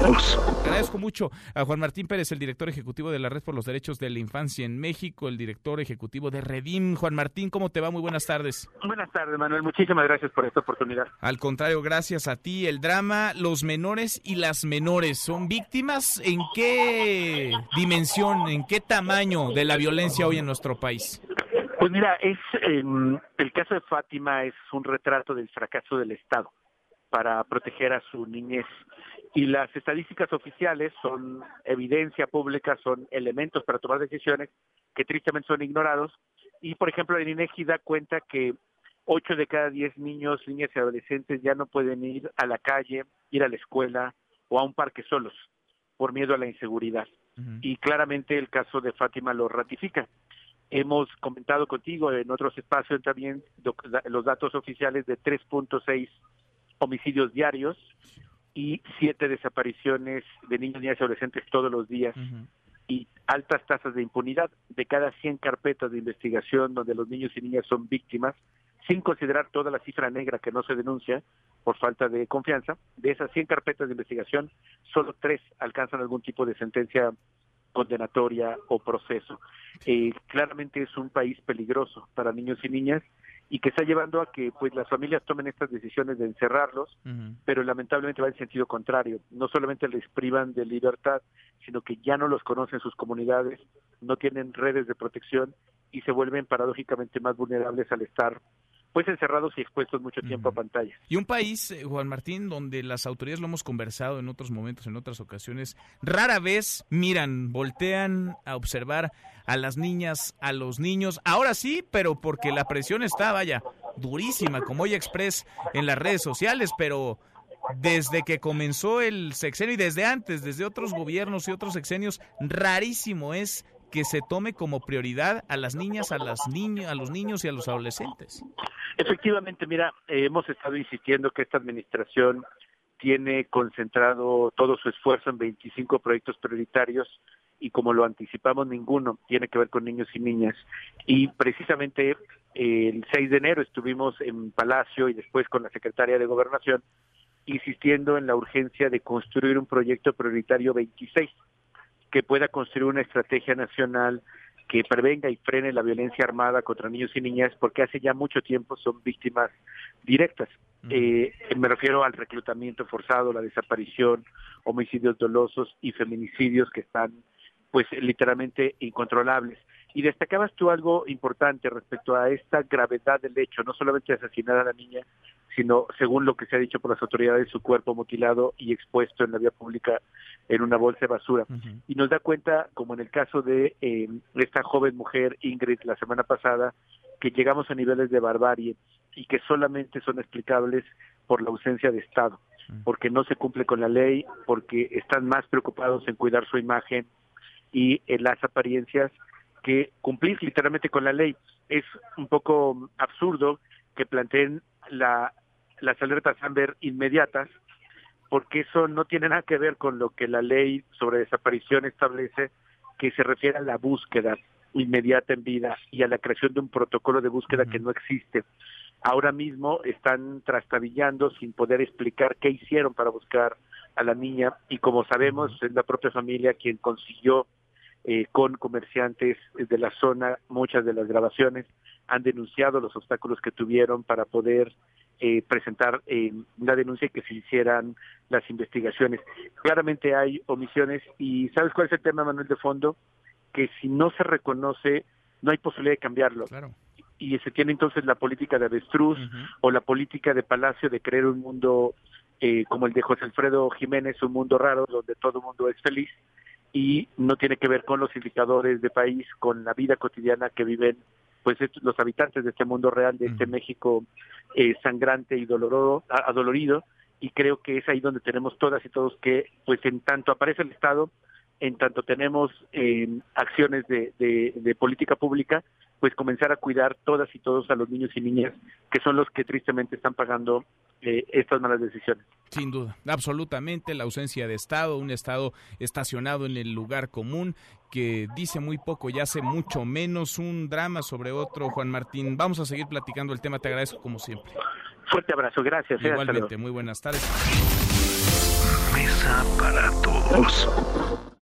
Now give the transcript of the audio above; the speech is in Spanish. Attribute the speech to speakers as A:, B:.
A: Agradezco mucho a Juan Martín Pérez, el director ejecutivo de la Red por los Derechos de la Infancia en México, el director ejecutivo de Redim. Juan Martín, ¿cómo te va? Muy buenas tardes.
B: Buenas tardes, Manuel. Muchísimas gracias por esta oportunidad.
A: Al contrario, gracias a ti. El drama, los menores y las menores, ¿son víctimas? ¿En qué dimensión, en qué tamaño de la violencia hoy en nuestro país?
B: Pues mira, es em, el caso de Fátima es un retrato del fracaso del Estado para proteger a su niñez. Y las estadísticas oficiales son evidencia pública, son elementos para tomar decisiones que tristemente son ignorados. Y, por ejemplo, el INEGI da cuenta que 8 de cada 10 niños, niñas y adolescentes ya no pueden ir a la calle, ir a la escuela o a un parque solos por miedo a la inseguridad. Y claramente el caso de Fátima lo ratifica. Hemos comentado contigo en otros espacios también los datos oficiales de 3.6 homicidios diarios y siete desapariciones de niños, niñas y adolescentes todos los días y altas tasas de impunidad. De cada 100 carpetas de investigación donde los niños y niñas son víctimas, sin considerar toda la cifra negra que no se denuncia por falta de confianza, de esas 100 carpetas de investigación, solo tres alcanzan algún tipo de sentencia condenatoria o proceso. Eh, claramente es un país peligroso para niños y niñas y que está llevando a que pues las familias tomen estas decisiones de encerrarlos, pero lamentablemente va en sentido contrario. No solamente les privan de libertad, sino que ya no los conocen sus comunidades, no tienen redes de protección y se vuelven paradójicamente más vulnerables al estar pues encerrados y expuestos mucho tiempo a pantalla.
A: Y un país, eh, Juan Martín, donde las autoridades lo hemos conversado en otros momentos, en otras ocasiones, rara vez miran, voltean a observar a las niñas, a los niños. Ahora sí, pero porque la presión está, vaya, durísima, como hoy Express en las redes sociales, pero desde que comenzó el sexenio y desde antes, desde otros gobiernos y otros sexenios, rarísimo es que se tome como prioridad a las niñas, a las niños, a los niños y a los adolescentes.
B: Efectivamente, mira, eh, hemos estado insistiendo que esta administración tiene concentrado todo su esfuerzo en 25 proyectos prioritarios y como lo anticipamos, ninguno tiene que ver con niños y niñas. Y precisamente el 6 de enero estuvimos en Palacio y después con la secretaria de Gobernación insistiendo en la urgencia de construir un proyecto prioritario 26 que pueda construir una estrategia nacional que prevenga y frene la violencia armada contra niños y niñas, porque hace ya mucho tiempo son víctimas directas. Eh, me refiero al reclutamiento forzado, la desaparición, homicidios dolosos y feminicidios que están, pues, literalmente incontrolables. Y destacabas tú algo importante respecto a esta gravedad del hecho, no solamente asesinar a la niña, sino, según lo que se ha dicho por las autoridades, su cuerpo mutilado y expuesto en la vía pública en una bolsa de basura. Y nos da cuenta, como en el caso de eh, esta joven mujer, Ingrid, la semana pasada, que llegamos a niveles de barbarie y que solamente son explicables por la ausencia de Estado, porque no se cumple con la ley, porque están más preocupados en cuidar su imagen y en las apariencias que cumplir literalmente con la ley. Es un poco absurdo que planteen la, las alertas Amber inmediatas, porque eso no tiene nada que ver con lo que la ley sobre desaparición establece, que se refiere a la búsqueda inmediata en vida y a la creación de un protocolo de búsqueda que no existe. Ahora mismo están trastabillando sin poder explicar qué hicieron para buscar a la niña y como sabemos es la propia familia quien consiguió eh, con comerciantes de la zona muchas de las grabaciones han denunciado los obstáculos que tuvieron para poder eh, presentar eh, una denuncia y que se hicieran las investigaciones. Claramente hay omisiones y ¿sabes cuál es el tema, Manuel, de fondo? Que si no se reconoce, no hay posibilidad de cambiarlo. Y se tiene entonces la política de avestruz o la política de Palacio de crear un mundo eh, como el de José Alfredo Jiménez, un mundo raro donde todo el mundo es feliz y no tiene que ver con los indicadores de país, con la vida cotidiana que viven pues los habitantes de este mundo real, de este México eh, sangrante y doloroso, adolorido, y creo que es ahí donde tenemos todas y todos que, pues en tanto aparece el Estado, en tanto tenemos eh, acciones de, de, política pública, pues comenzar a cuidar todas y todos a los niños y niñas que son los que tristemente están pagando eh, estas malas decisiones.
A: Sin duda, absolutamente la ausencia de Estado, un Estado estacionado en el lugar común que dice muy poco y hace mucho menos, un drama sobre otro, Juan Martín. Vamos a seguir platicando el tema, te agradezco como siempre.
B: Fuerte abrazo, gracias.
A: Eh, Igualmente, muy buenas tardes.
C: Mesa para Regresamos.